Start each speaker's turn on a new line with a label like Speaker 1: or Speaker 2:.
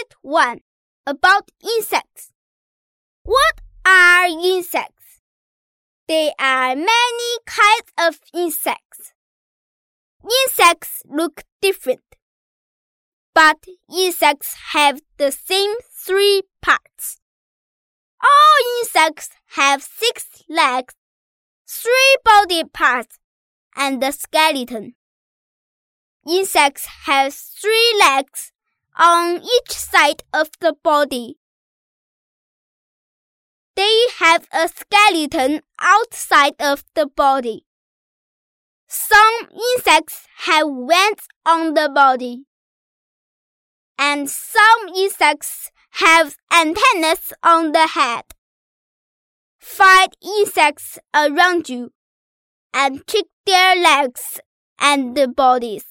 Speaker 1: Unit 1 About Insects. What are insects? There are many kinds of insects. Insects look different, but insects have the same three parts. All insects have six legs, three body parts, and a skeleton. Insects have three legs on each side of the body. They have a skeleton outside of the body. Some insects have wings on the body. And some insects have antennas on the head. Find insects around you and check their legs and the bodies.